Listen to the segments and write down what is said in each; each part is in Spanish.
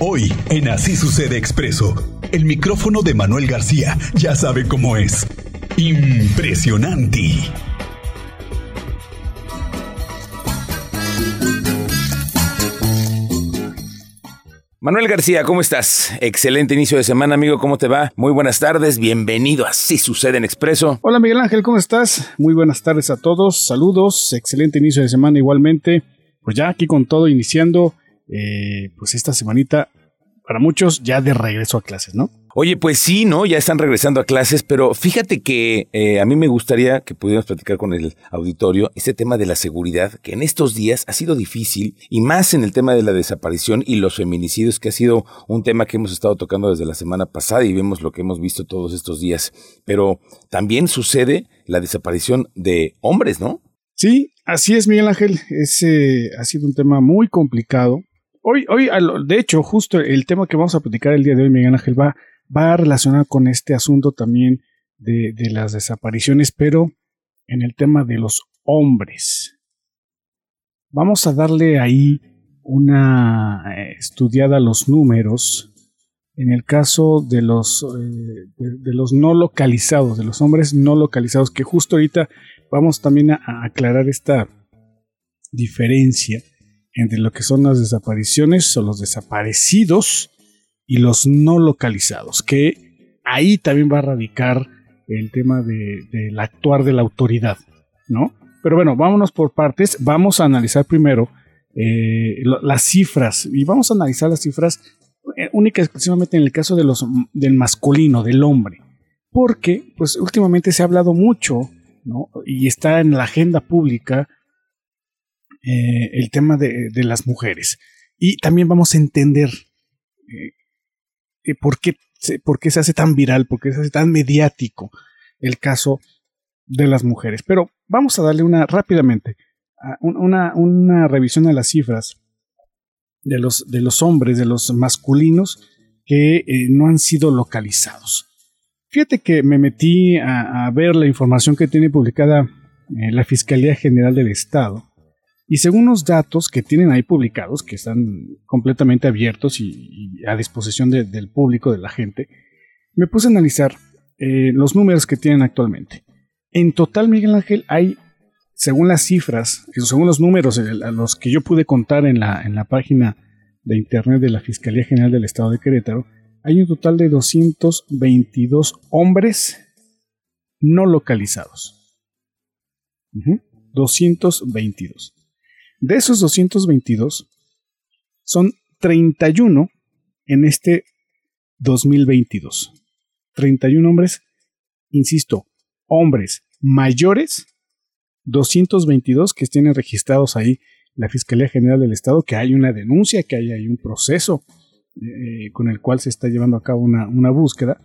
Hoy, en Así Sucede Expreso, el micrófono de Manuel García ya sabe cómo es. Impresionante. Manuel García, ¿cómo estás? Excelente inicio de semana, amigo. ¿Cómo te va? Muy buenas tardes. Bienvenido a Así Sucede en Expreso. Hola, Miguel Ángel, ¿cómo estás? Muy buenas tardes a todos. Saludos. Excelente inicio de semana igualmente. Pues ya aquí con todo iniciando, eh, pues esta semanita, para muchos ya de regreso a clases, ¿no? Oye, pues sí, ¿no? Ya están regresando a clases, pero fíjate que eh, a mí me gustaría que pudiéramos platicar con el auditorio este tema de la seguridad, que en estos días ha sido difícil, y más en el tema de la desaparición y los feminicidios, que ha sido un tema que hemos estado tocando desde la semana pasada y vemos lo que hemos visto todos estos días. Pero también sucede la desaparición de hombres, ¿no? Sí, así es, Miguel Ángel. Ese ha sido un tema muy complicado. Hoy, hoy, de hecho, justo el tema que vamos a platicar el día de hoy, Miguel Ángel, va va relacionado con este asunto también de, las desapariciones, pero en el tema de los hombres. Vamos a darle ahí una eh, estudiada a los números en el caso de los, eh, de, los no localizados, de los hombres no localizados, que justo ahorita vamos también a, aclarar esta diferencia entre lo que son las desapariciones o los desaparecidos y los no localizados, que ahí también va a radicar el tema del actuar de la autoridad, ¿no? Pero bueno, vámonos por partes, vamos a analizar primero eh, las cifras y vamos a analizar las cifras eh, única y exclusivamente en el caso de los, del masculino, del hombre, porque pues últimamente se ha hablado mucho, ¿no? Y está en la agenda pública eh, el tema de, de, las mujeres. Y también vamos a entender por, qué, por qué se hace tan viral, por qué se hace tan mediático el caso de las mujeres. Pero vamos a darle una rápidamente una, una revisión a las cifras de los, de los hombres, de los masculinos que eh, no han sido localizados. Fíjate que me metí a, ver la información que tiene publicada eh, la Fiscalía General del Estado y según los datos que tienen ahí publicados, que están completamente abiertos y, a disposición del público, de la gente, me puse a analizar eh, los números que tienen actualmente. En total, Miguel Ángel, hay, según las cifras, según los números a los que yo pude contar en la, en la página de internet de la Fiscalía General del Estado de Querétaro, hay un total de 222 hombres no localizados. 222. De esos 222, son 31 en este 2022. 31 hombres, insisto, hombres mayores, 222 que tienen registrados ahí la Fiscalía General del Estado, que hay una denuncia, que hay, hay un proceso eh, con el cual se está llevando a cabo una, una búsqueda.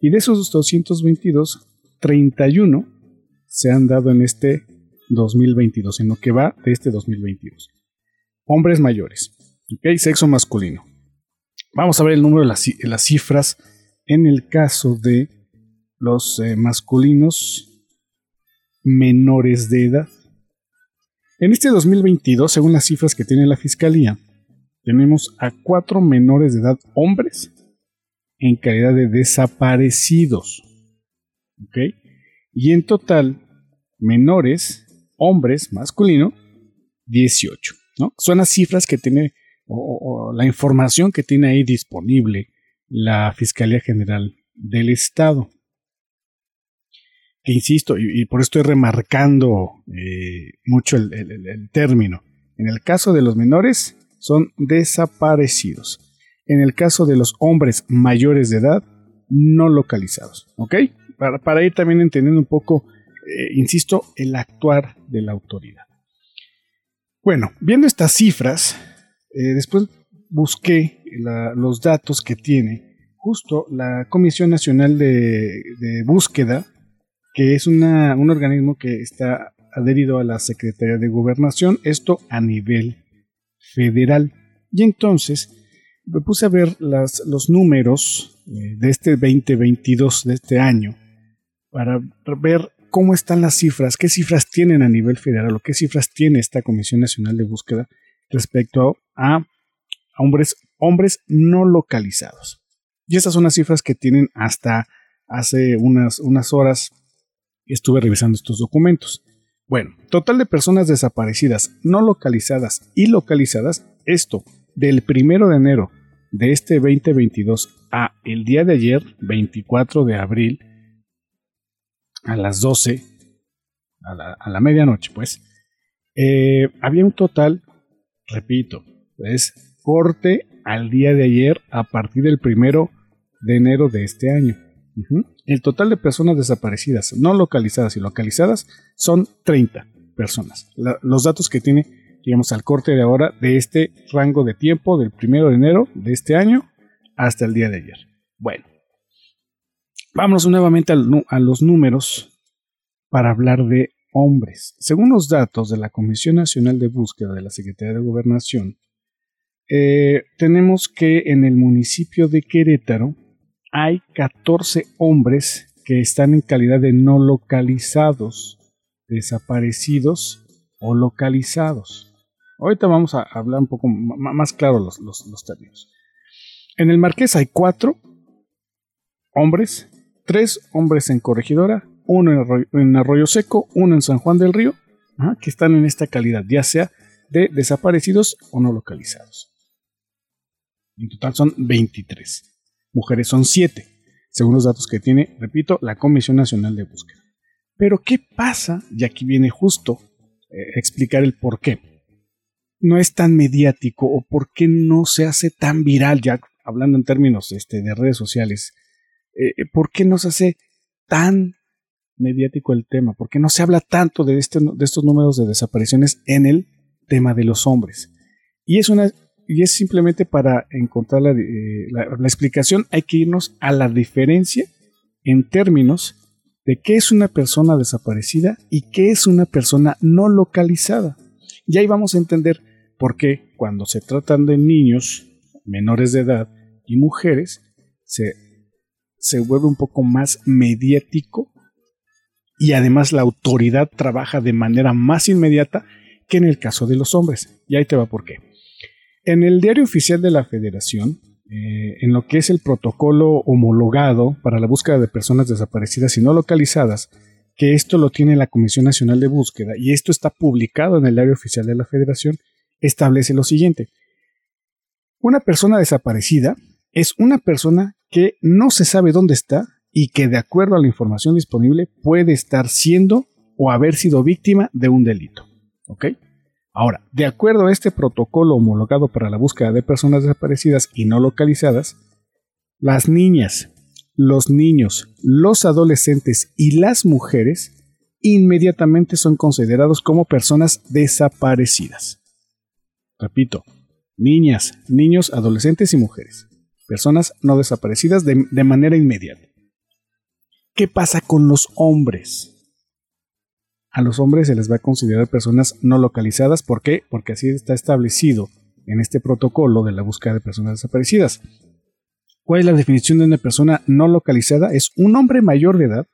Y de esos 222, 31 se han dado en este 2022, en lo que va de este 2022. Hombres mayores, ¿ok? Sexo masculino. Vamos a ver el número de las, cifras en el caso de los eh, masculinos menores de edad. En este 2022, según las cifras que tiene la Fiscalía, tenemos a cuatro menores de edad hombres en calidad de desaparecidos. ¿Ok? Y en total, menores hombres masculino, 18. ¿no? Son las cifras que tiene o, la información que tiene ahí disponible la Fiscalía General del Estado. Que insisto, y, por esto estoy remarcando eh, mucho el, el término. En el caso de los menores, son desaparecidos. En el caso de los hombres mayores de edad, no localizados. ¿Ok? Para, para ir también entendiendo un poco eh, insisto, el actuar de la autoridad. Bueno, viendo estas cifras, eh, después busqué los datos que tiene justo la Comisión Nacional de, Búsqueda, que es un organismo que está adherido a la Secretaría de Gobernación, esto a nivel federal. Y entonces me puse a ver los números eh, de este 2022, de este año, para ver cómo están las cifras, qué cifras tienen a nivel federal o qué cifras tiene esta Comisión Nacional de Búsqueda respecto a, hombres, hombres no localizados. Y estas son las cifras que tienen hasta hace unas, unas horas estuve revisando estos documentos. Bueno, total de personas desaparecidas, no localizadas y localizadas, esto del primero de enero de este 2022 a el día de ayer, 24 de abril, a las 12, a la, medianoche, pues, eh, había un total, repito, es corte al día de ayer a partir del primero de enero de este año. El total de personas desaparecidas, no localizadas y localizadas, son 30 personas. los datos que tiene, digamos, al corte de ahora de este rango de tiempo del primero de enero de este año hasta el día de ayer. Bueno, vámonos nuevamente a los números para hablar de hombres. Según los datos de la Comisión Nacional de Búsqueda de la Secretaría de Gobernación, eh, tenemos que en el municipio de Querétaro hay 14 hombres que están en calidad de no localizados, desaparecidos o localizados. Ahorita vamos a hablar un poco más claro los, los, términos. En el Marqués hay cuatro hombres, tres hombres en Corregidora, uno en Arroyo, Seco, uno en San Juan del Río, que están en esta calidad, ya sea de desaparecidos o no localizados. En total son 23 mujeres son siete, según los datos que tiene, repito, la Comisión Nacional de Búsqueda. Pero ¿qué pasa? Y aquí viene justo eh, explicar el por qué. No es tan mediático o por qué no se hace tan viral, ya hablando en términos este, de redes sociales, eh, eh, ¿por qué no se hace tan mediático el tema? ¿Por qué no se habla tanto de, este, de estos números de desapariciones en el tema de los hombres? Y es una y es simplemente para encontrar eh, la, explicación, hay que irnos a la diferencia en términos de qué es una persona desaparecida y qué es una persona no localizada. Y ahí vamos a entender por qué cuando se tratan de niños menores de edad y mujeres, se, se vuelve un poco más mediático y además la autoridad trabaja de manera más inmediata que en el caso de los hombres. Y ahí te va por qué. En el diario oficial de la Federación, eh, en lo que es el protocolo homologado para la búsqueda de personas desaparecidas y no localizadas, que esto lo tiene la Comisión Nacional de Búsqueda y esto está publicado en el diario oficial de la Federación, establece lo siguiente. Una persona desaparecida es una persona que no se sabe dónde está y que de acuerdo a la información disponible puede estar siendo o haber sido víctima de un delito. Ahora, de acuerdo a este protocolo homologado para la búsqueda de personas desaparecidas y no localizadas, las niñas, los niños, los adolescentes y las mujeres inmediatamente son considerados como personas desaparecidas. Repito, niñas, niños, adolescentes y mujeres. Personas no desaparecidas de, de manera inmediata. ¿Qué pasa con los hombres? a los hombres se les va a considerar personas no localizadas. ¿Por qué? Porque así está establecido en este protocolo de la búsqueda de personas desaparecidas. ¿Cuál es la definición de una persona no localizada? Es un hombre mayor de edad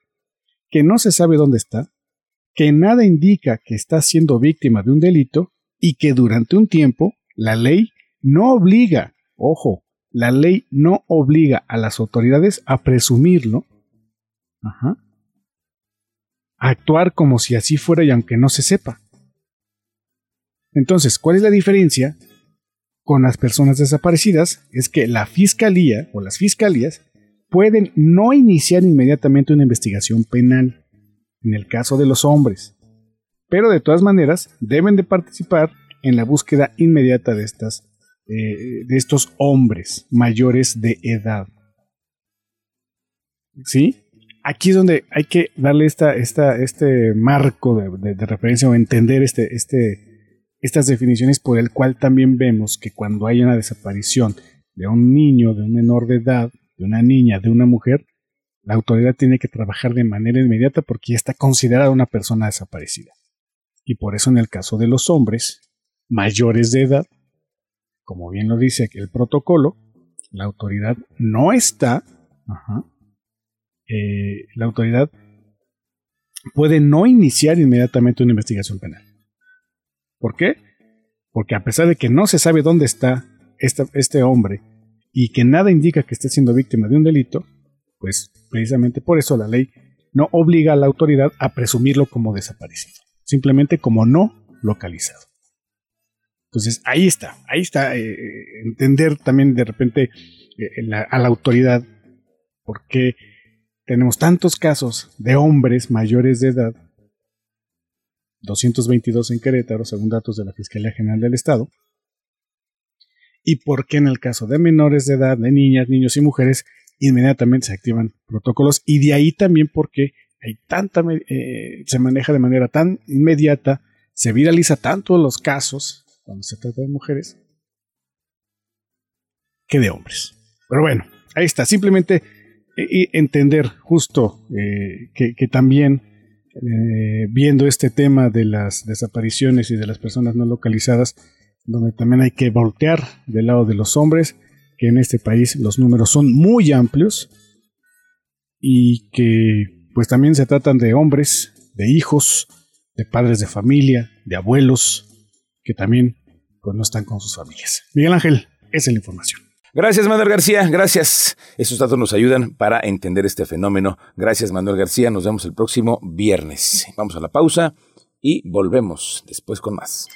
que no se sabe dónde está, que nada indica que está siendo víctima de un delito y que durante un tiempo la ley no obliga, ojo, la ley no obliga a las autoridades a presumirlo, ajá, actuar como si así fuera y aunque no se sepa. Entonces, ¿cuál es la diferencia con las personas desaparecidas? Es que la fiscalía o las fiscalías pueden no iniciar inmediatamente una investigación penal en el caso de los hombres, pero de todas maneras deben de participar en la búsqueda inmediata de estas eh, de estos hombres mayores de edad. ¿Sí? aquí es donde hay que darle esta, esta, este marco de, referencia o entender este, este, estas definiciones por el cual también vemos que cuando hay una desaparición de un niño, de un menor de edad, de una niña, de una mujer, la autoridad tiene que trabajar de manera inmediata porque ya está considerada una persona desaparecida. Y por eso en el caso de los hombres mayores de edad, como bien lo dice aquí el protocolo, la autoridad no está eh, la autoridad puede no iniciar inmediatamente una investigación penal. ¿Por qué? Porque a pesar de que no se sabe dónde está este hombre y que nada indica que esté siendo víctima de un delito, pues precisamente por eso la ley no obliga a la autoridad a presumirlo como desaparecido, simplemente como no localizado. Entonces ahí está, ahí está eh, entender también de repente eh, a la autoridad por qué tenemos tantos casos de hombres mayores de edad, 222 en Querétaro, según datos de la Fiscalía General del Estado, y por qué en el caso de menores de edad, de niñas, niños y mujeres, inmediatamente se activan protocolos. Y de ahí también porque hay tanta, eh, se maneja de manera tan inmediata, se viraliza tanto los casos cuando se trata de mujeres que de hombres. Pero bueno, ahí está, simplemente eh, entender justo eh, que, también viendo este tema de las desapariciones y de las personas no localizadas, donde también hay que voltear del lado de los hombres, que en este país los números son muy amplios y que pues también se tratan de hombres, de hijos, de padres de familia, de abuelos, que también pues no están con sus familias. Miguel Ángel, esa es la información. Gracias, Manuel García. Gracias. Esos datos nos ayudan para entender este fenómeno. Gracias, Manuel García. Nos vemos el próximo viernes. Vamos a la pausa y volvemos después con más.